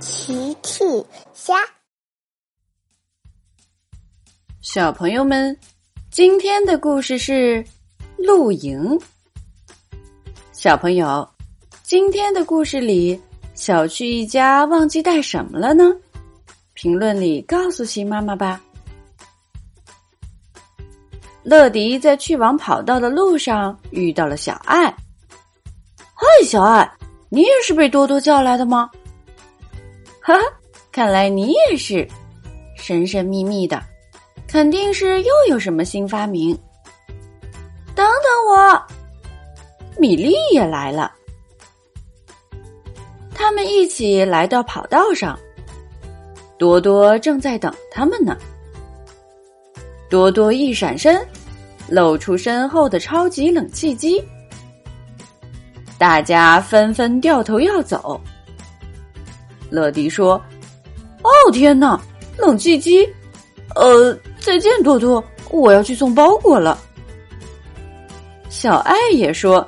奇趣虾，小朋友们，今天的故事是露营。小朋友，今天的故事里，小趣一家忘记带什么了呢？评论里告诉奇妈妈吧。乐迪在去往跑道的路上遇到了小爱。嗨，小爱，你也是被多多叫来的吗？哈，看来你也是，神神秘秘的，肯定是又有什么新发明。等等我，米莉也来了，他们一起来到跑道上，多多正在等他们呢。多多一闪身，露出身后的超级冷气机，大家纷纷掉头要走。乐迪说：“哦天哪，冷气机！呃，再见，多多，我要去送包裹了。”小爱也说：“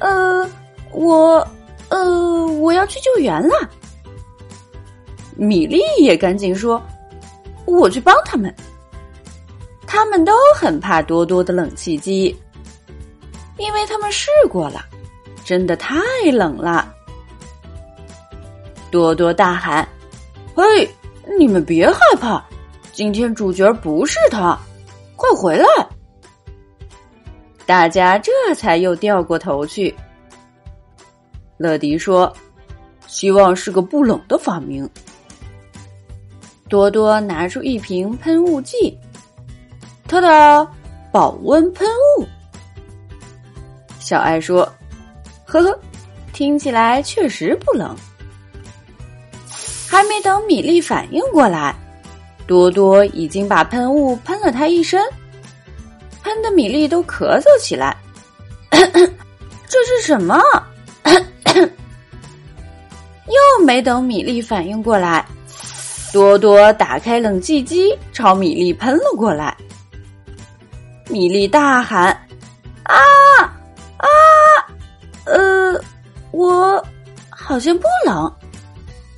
呃，我，呃，我要去救援了。”米莉也赶紧说：“我去帮他们。”他们都很怕多多的冷气机，因为他们试过了，真的太冷了。多多大喊：“嘿，你们别害怕，今天主角不是他，快回来！”大家这才又掉过头去。乐迪说：“希望是个不冷的发明。”多多拿出一瓶喷雾剂，他的保温喷雾。小爱说：“呵呵，听起来确实不冷。”还没等米粒反应过来，多多已经把喷雾喷了他一身，喷的米粒都咳嗽起来。这是什么？又没等米粒反应过来，多多打开冷气机朝米粒喷了过来。米粒大喊：“啊啊！呃，我好像不冷。”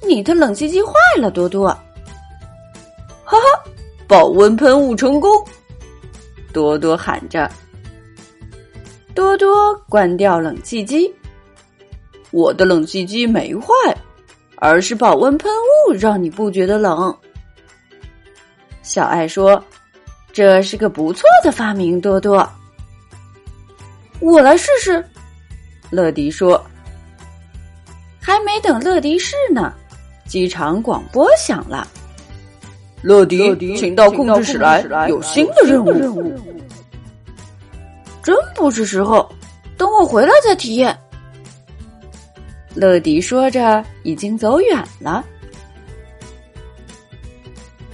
你的冷气机坏了，多多。哈哈，保温喷雾成功！多多喊着。多多关掉冷气机。我的冷气机没坏，而是保温喷雾让你不觉得冷。小爱说：“这是个不错的发明，多多。”我来试试。乐迪说：“还没等乐迪试呢。”机场广播响了，乐迪，请到控制室来，有新的任务。真不是时候，等我回来再体验。乐迪说着，已经走远了。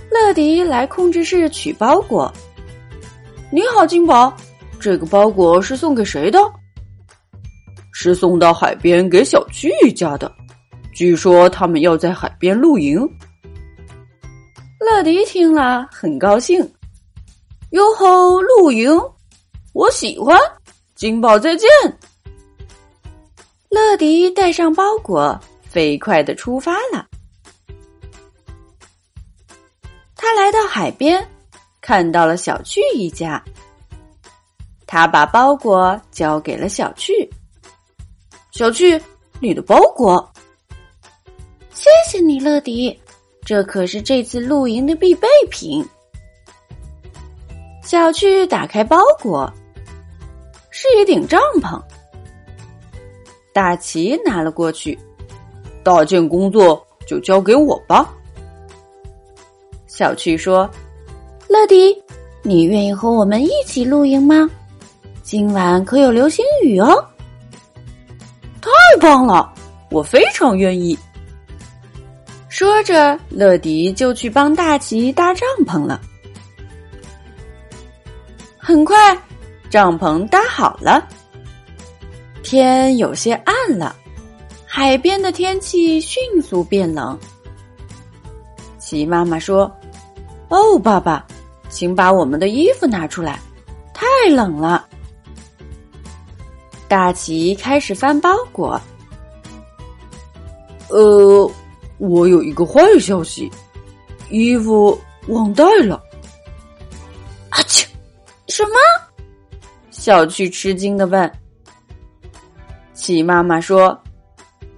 乐迪来控制室取包裹。你好，金宝，这个包裹是送给谁的？是送到海边给小区一家的。据说他们要在海边露营。乐迪听了很高兴，哟吼，露营，我喜欢。金宝再见。乐迪带上包裹，飞快的出发了。他来到海边，看到了小趣一家。他把包裹交给了小趣。小趣，你的包裹。谢你，乐迪，这可是这次露营的必备品。小趣打开包裹，是一顶帐篷。大奇拿了过去，搭建工作就交给我吧。小趣说：“乐迪，你愿意和我们一起露营吗？今晚可有流星雨哦！”太棒了，我非常愿意。说着，乐迪就去帮大奇搭帐篷了。很快，帐篷搭好了。天有些暗了，海边的天气迅速变冷。奇妈妈说：“哦，爸爸，请把我们的衣服拿出来，太冷了。”大奇开始翻包裹。呃。我有一个坏消息，衣服忘带了。啊嚏！什么？小趣吃惊的问。齐妈妈说：“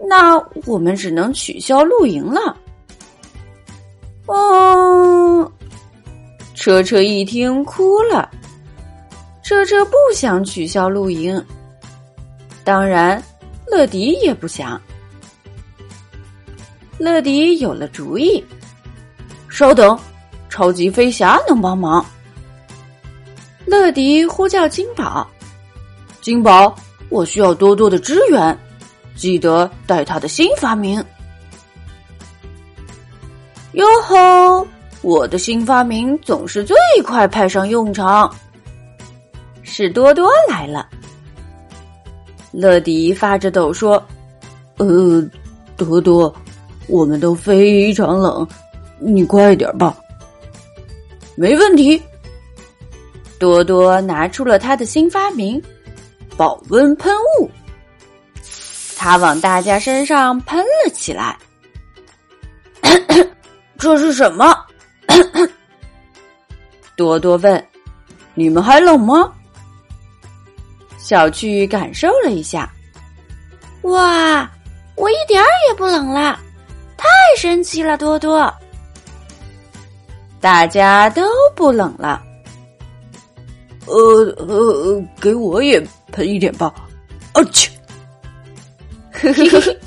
那我们只能取消露营了。”哦，车车一听哭了。车车不想取消露营，当然，乐迪也不想。乐迪有了主意，稍等，超级飞侠能帮忙。乐迪呼叫金宝：“金宝，我需要多多的支援，记得带他的新发明。”哟吼！我的新发明总是最快派上用场。是多多来了。乐迪发着抖说：“呃，多多，我们都非常冷，你快点吧。”没问题。多多拿出了他的新发明——保温喷雾，他往大家身上喷了起来。这是什么？多多问：“你们还冷吗？”小趣感受了一下，哇，我一点儿也不冷了，神奇了！多多，大家都不冷了。呃呃，给我也喷一点吧！啊去！嘿嘿嘿，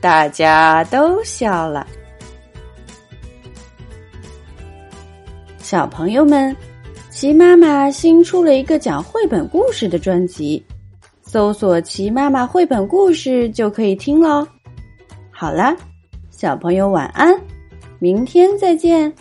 大家都笑了。小朋友们，齐妈妈新出了一个讲绘本故事的专辑，搜索“齐妈妈绘本故事”就可以听喽。好了，小朋友晚安，明天再见。